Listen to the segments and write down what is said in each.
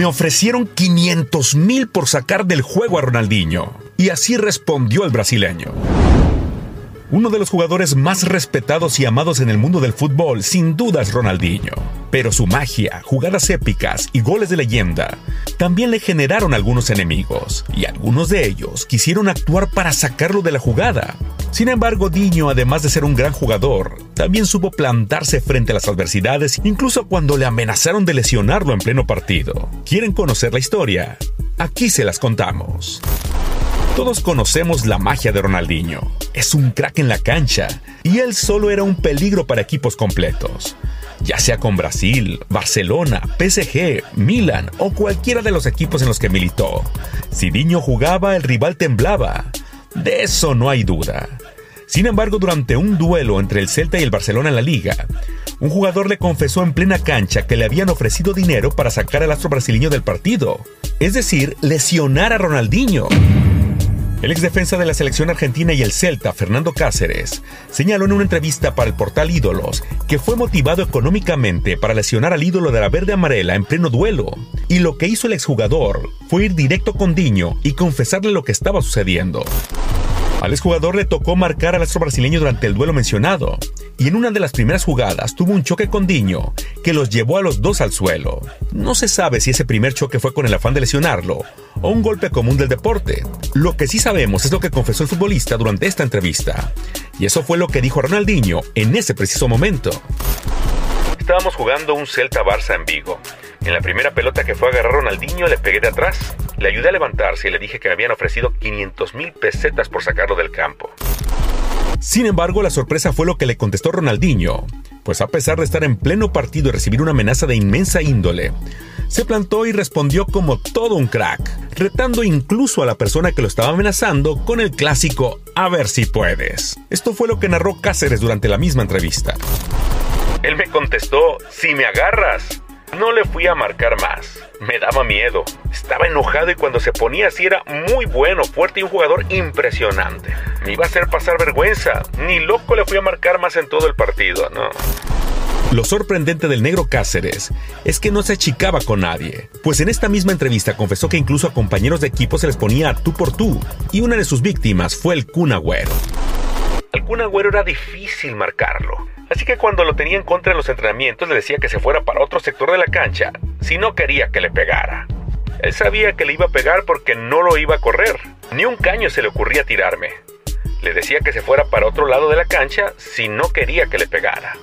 Me ofrecieron 500 mil por sacar del juego a Ronaldinho. Y así respondió el brasileño. Uno de los jugadores más respetados y amados en el mundo del fútbol, sin duda es Ronaldinho. Pero su magia, jugadas épicas y goles de leyenda también le generaron algunos enemigos, y algunos de ellos quisieron actuar para sacarlo de la jugada. Sin embargo, Diño, además de ser un gran jugador, también supo plantarse frente a las adversidades, incluso cuando le amenazaron de lesionarlo en pleno partido. ¿Quieren conocer la historia? Aquí se las contamos. Todos conocemos la magia de Ronaldinho. Es un crack en la cancha y él solo era un peligro para equipos completos. Ya sea con Brasil, Barcelona, PSG, Milan o cualquiera de los equipos en los que militó. Si Diño jugaba, el rival temblaba. De eso no hay duda. Sin embargo, durante un duelo entre el Celta y el Barcelona en la liga, un jugador le confesó en plena cancha que le habían ofrecido dinero para sacar al astro brasileño del partido, es decir, lesionar a Ronaldinho. El ex defensa de la selección argentina y el Celta, Fernando Cáceres, señaló en una entrevista para el portal Ídolos que fue motivado económicamente para lesionar al ídolo de la verde amarela en pleno duelo. Y lo que hizo el exjugador fue ir directo con Diño y confesarle lo que estaba sucediendo. Al exjugador le tocó marcar al astro brasileño durante el duelo mencionado, y en una de las primeras jugadas tuvo un choque con Diño que los llevó a los dos al suelo. No se sabe si ese primer choque fue con el afán de lesionarlo o un golpe común del deporte. Lo que sí sabemos es lo que confesó el futbolista durante esta entrevista, y eso fue lo que dijo Ronaldinho en ese preciso momento. Estábamos jugando un Celta Barça en Vigo. En la primera pelota que fue a agarrar Ronaldinho le pegué de atrás, le ayudé a levantarse y le dije que me habían ofrecido 500 mil pesetas por sacarlo del campo. Sin embargo, la sorpresa fue lo que le contestó Ronaldinho, pues a pesar de estar en pleno partido y recibir una amenaza de inmensa índole, se plantó y respondió como todo un crack, retando incluso a la persona que lo estaba amenazando con el clásico A ver si puedes. Esto fue lo que narró Cáceres durante la misma entrevista. Él me contestó, si me agarras, no le fui a marcar más. Me daba miedo. Estaba enojado y cuando se ponía así era muy bueno, fuerte y un jugador impresionante. Me iba a hacer pasar vergüenza. Ni loco le fui a marcar más en todo el partido, no. Lo sorprendente del negro Cáceres es que no se achicaba con nadie, pues en esta misma entrevista confesó que incluso a compañeros de equipo se les ponía tú por tú, y una de sus víctimas fue el Kun Agüero. Agüero era difícil marcarlo, así que cuando lo tenía en contra en los entrenamientos le decía que se fuera para otro sector de la cancha, si no quería que le pegara. Él sabía que le iba a pegar porque no lo iba a correr, ni un caño se le ocurría tirarme. Le decía que se fuera para otro lado de la cancha si no quería que le pegara.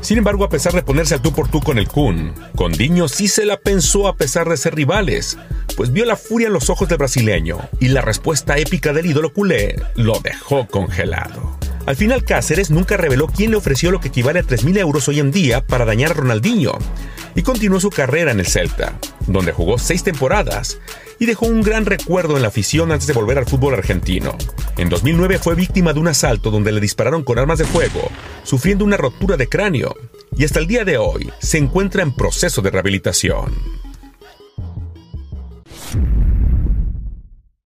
Sin embargo, a pesar de ponerse al tú por tú con el Kun, Condiño sí se la pensó a pesar de ser rivales, pues vio la furia en los ojos del brasileño y la respuesta épica del ídolo culé lo dejó congelado. Al final Cáceres nunca reveló quién le ofreció lo que equivale a 3.000 euros hoy en día para dañar a Ronaldinho, y continuó su carrera en el Celta, donde jugó seis temporadas y dejó un gran recuerdo en la afición antes de volver al fútbol argentino. En 2009 fue víctima de un asalto donde le dispararon con armas de fuego, sufriendo una rotura de cráneo, y hasta el día de hoy se encuentra en proceso de rehabilitación.